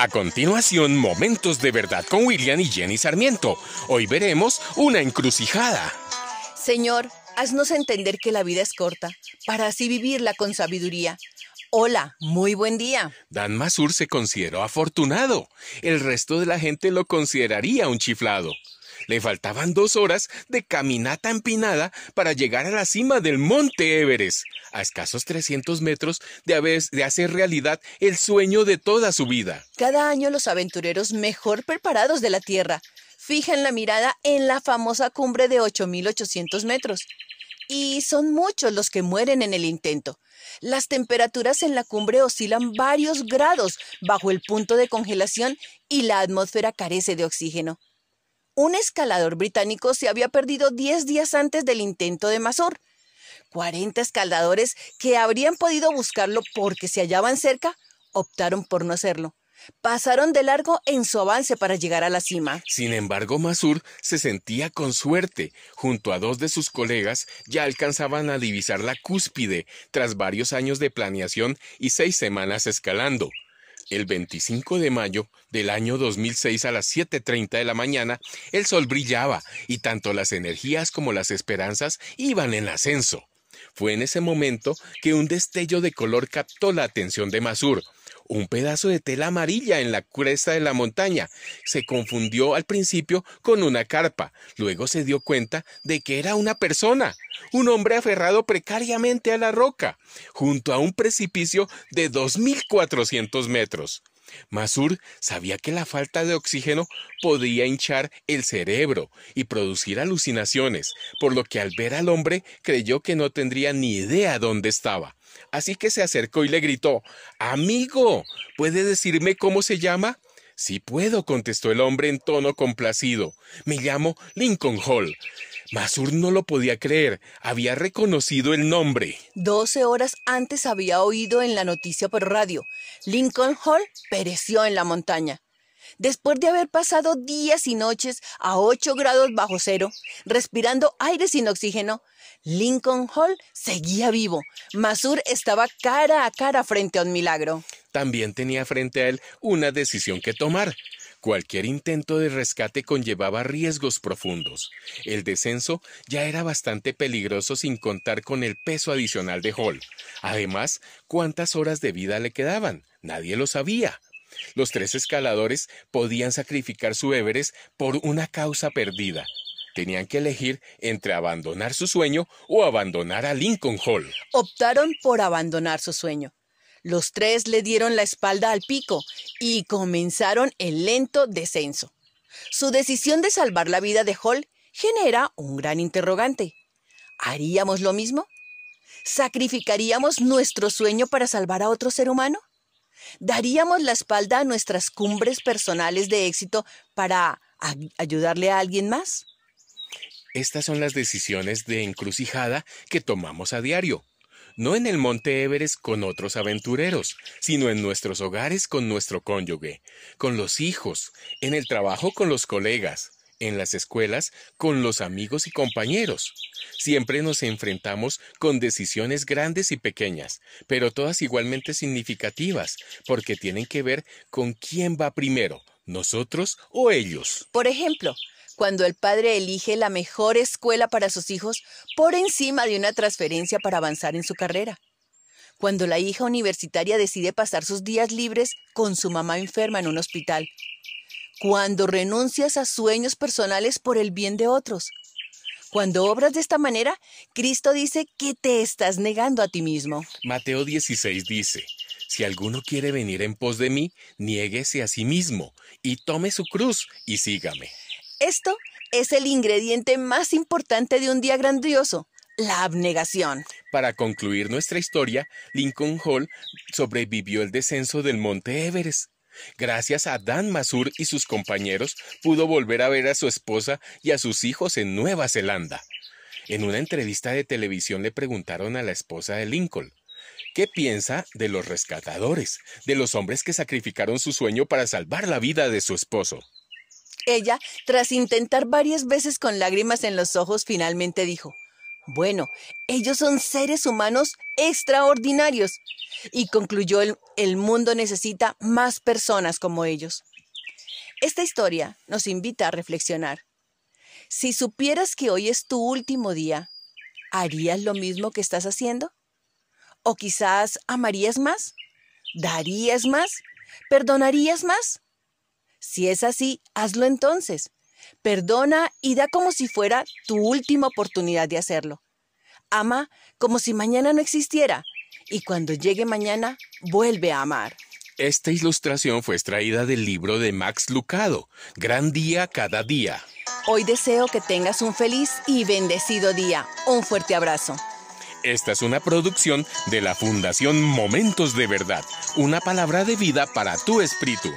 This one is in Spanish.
A continuación, Momentos de Verdad con William y Jenny Sarmiento. Hoy veremos una encrucijada. Señor, haznos entender que la vida es corta, para así vivirla con sabiduría. Hola, muy buen día. Dan Masur se consideró afortunado. El resto de la gente lo consideraría un chiflado. Le faltaban dos horas de caminata empinada para llegar a la cima del monte Everest, a escasos 300 metros de, de hacer realidad el sueño de toda su vida. Cada año los aventureros mejor preparados de la Tierra fijan la mirada en la famosa cumbre de 8.800 metros. Y son muchos los que mueren en el intento. Las temperaturas en la cumbre oscilan varios grados bajo el punto de congelación y la atmósfera carece de oxígeno un escalador británico se había perdido 10 días antes del intento de Masur. 40 escaladores que habrían podido buscarlo porque se hallaban cerca optaron por no hacerlo. Pasaron de largo en su avance para llegar a la cima. Sin embargo, Masur se sentía con suerte. Junto a dos de sus colegas ya alcanzaban a divisar la cúspide tras varios años de planeación y seis semanas escalando. El 25 de mayo del año 2006 a las 7.30 de la mañana, el sol brillaba y tanto las energías como las esperanzas iban en ascenso. Fue en ese momento que un destello de color captó la atención de Masur. Un pedazo de tela amarilla en la cresta de la montaña. Se confundió al principio con una carpa. Luego se dio cuenta de que era una persona, un hombre aferrado precariamente a la roca, junto a un precipicio de 2.400 metros. Masur sabía que la falta de oxígeno podía hinchar el cerebro y producir alucinaciones, por lo que al ver al hombre creyó que no tendría ni idea dónde estaba. Así que se acercó y le gritó Amigo, ¿puede decirme cómo se llama? Sí puedo, contestó el hombre en tono complacido. Me llamo Lincoln Hall. Masur no lo podía creer. Había reconocido el nombre. Doce horas antes había oído en la noticia por radio. Lincoln Hall pereció en la montaña. Después de haber pasado días y noches a ocho grados bajo cero, respirando aire sin oxígeno, Lincoln Hall seguía vivo. Masur estaba cara a cara frente a un milagro. También tenía frente a él una decisión que tomar. Cualquier intento de rescate conllevaba riesgos profundos. El descenso ya era bastante peligroso sin contar con el peso adicional de Hall. Además, ¿cuántas horas de vida le quedaban? Nadie lo sabía. Los tres escaladores podían sacrificar su Everest por una causa perdida. Tenían que elegir entre abandonar su sueño o abandonar a Lincoln Hall. Optaron por abandonar su sueño. Los tres le dieron la espalda al pico y comenzaron el lento descenso. Su decisión de salvar la vida de Hall genera un gran interrogante. ¿Haríamos lo mismo? ¿Sacrificaríamos nuestro sueño para salvar a otro ser humano? ¿Daríamos la espalda a nuestras cumbres personales de éxito para ayudarle a alguien más? Estas son las decisiones de encrucijada que tomamos a diario no en el Monte Everest con otros aventureros, sino en nuestros hogares con nuestro cónyuge, con los hijos, en el trabajo con los colegas, en las escuelas con los amigos y compañeros. Siempre nos enfrentamos con decisiones grandes y pequeñas, pero todas igualmente significativas, porque tienen que ver con quién va primero, nosotros o ellos. Por ejemplo, cuando el padre elige la mejor escuela para sus hijos por encima de una transferencia para avanzar en su carrera. Cuando la hija universitaria decide pasar sus días libres con su mamá enferma en un hospital. Cuando renuncias a sueños personales por el bien de otros. Cuando obras de esta manera, Cristo dice que te estás negando a ti mismo. Mateo 16 dice, si alguno quiere venir en pos de mí, niéguese a sí mismo y tome su cruz y sígame. Esto es el ingrediente más importante de un día grandioso, la abnegación. Para concluir nuestra historia, Lincoln Hall sobrevivió el descenso del monte Everest. Gracias a Dan Masur y sus compañeros, pudo volver a ver a su esposa y a sus hijos en Nueva Zelanda. En una entrevista de televisión le preguntaron a la esposa de Lincoln, ¿qué piensa de los rescatadores, de los hombres que sacrificaron su sueño para salvar la vida de su esposo? Ella, tras intentar varias veces con lágrimas en los ojos, finalmente dijo, Bueno, ellos son seres humanos extraordinarios. Y concluyó, el, mundo necesita más personas como ellos. Esta historia nos invita a reflexionar. Si supieras que hoy es tu último día, ¿harías lo mismo que estás haciendo? ¿O quizás amarías más? ¿Darías más? ¿Perdonarías más? Si es así, hazlo entonces. Perdona y da como si fuera tu última oportunidad de hacerlo. Ama como si mañana no existiera y cuando llegue mañana, vuelve a amar. Esta ilustración fue extraída del libro de Max Lucado, Gran Día Cada Día. Hoy deseo que tengas un feliz y bendecido día. Un fuerte abrazo. Esta es una producción de la Fundación Momentos de Verdad, una palabra de vida para tu espíritu.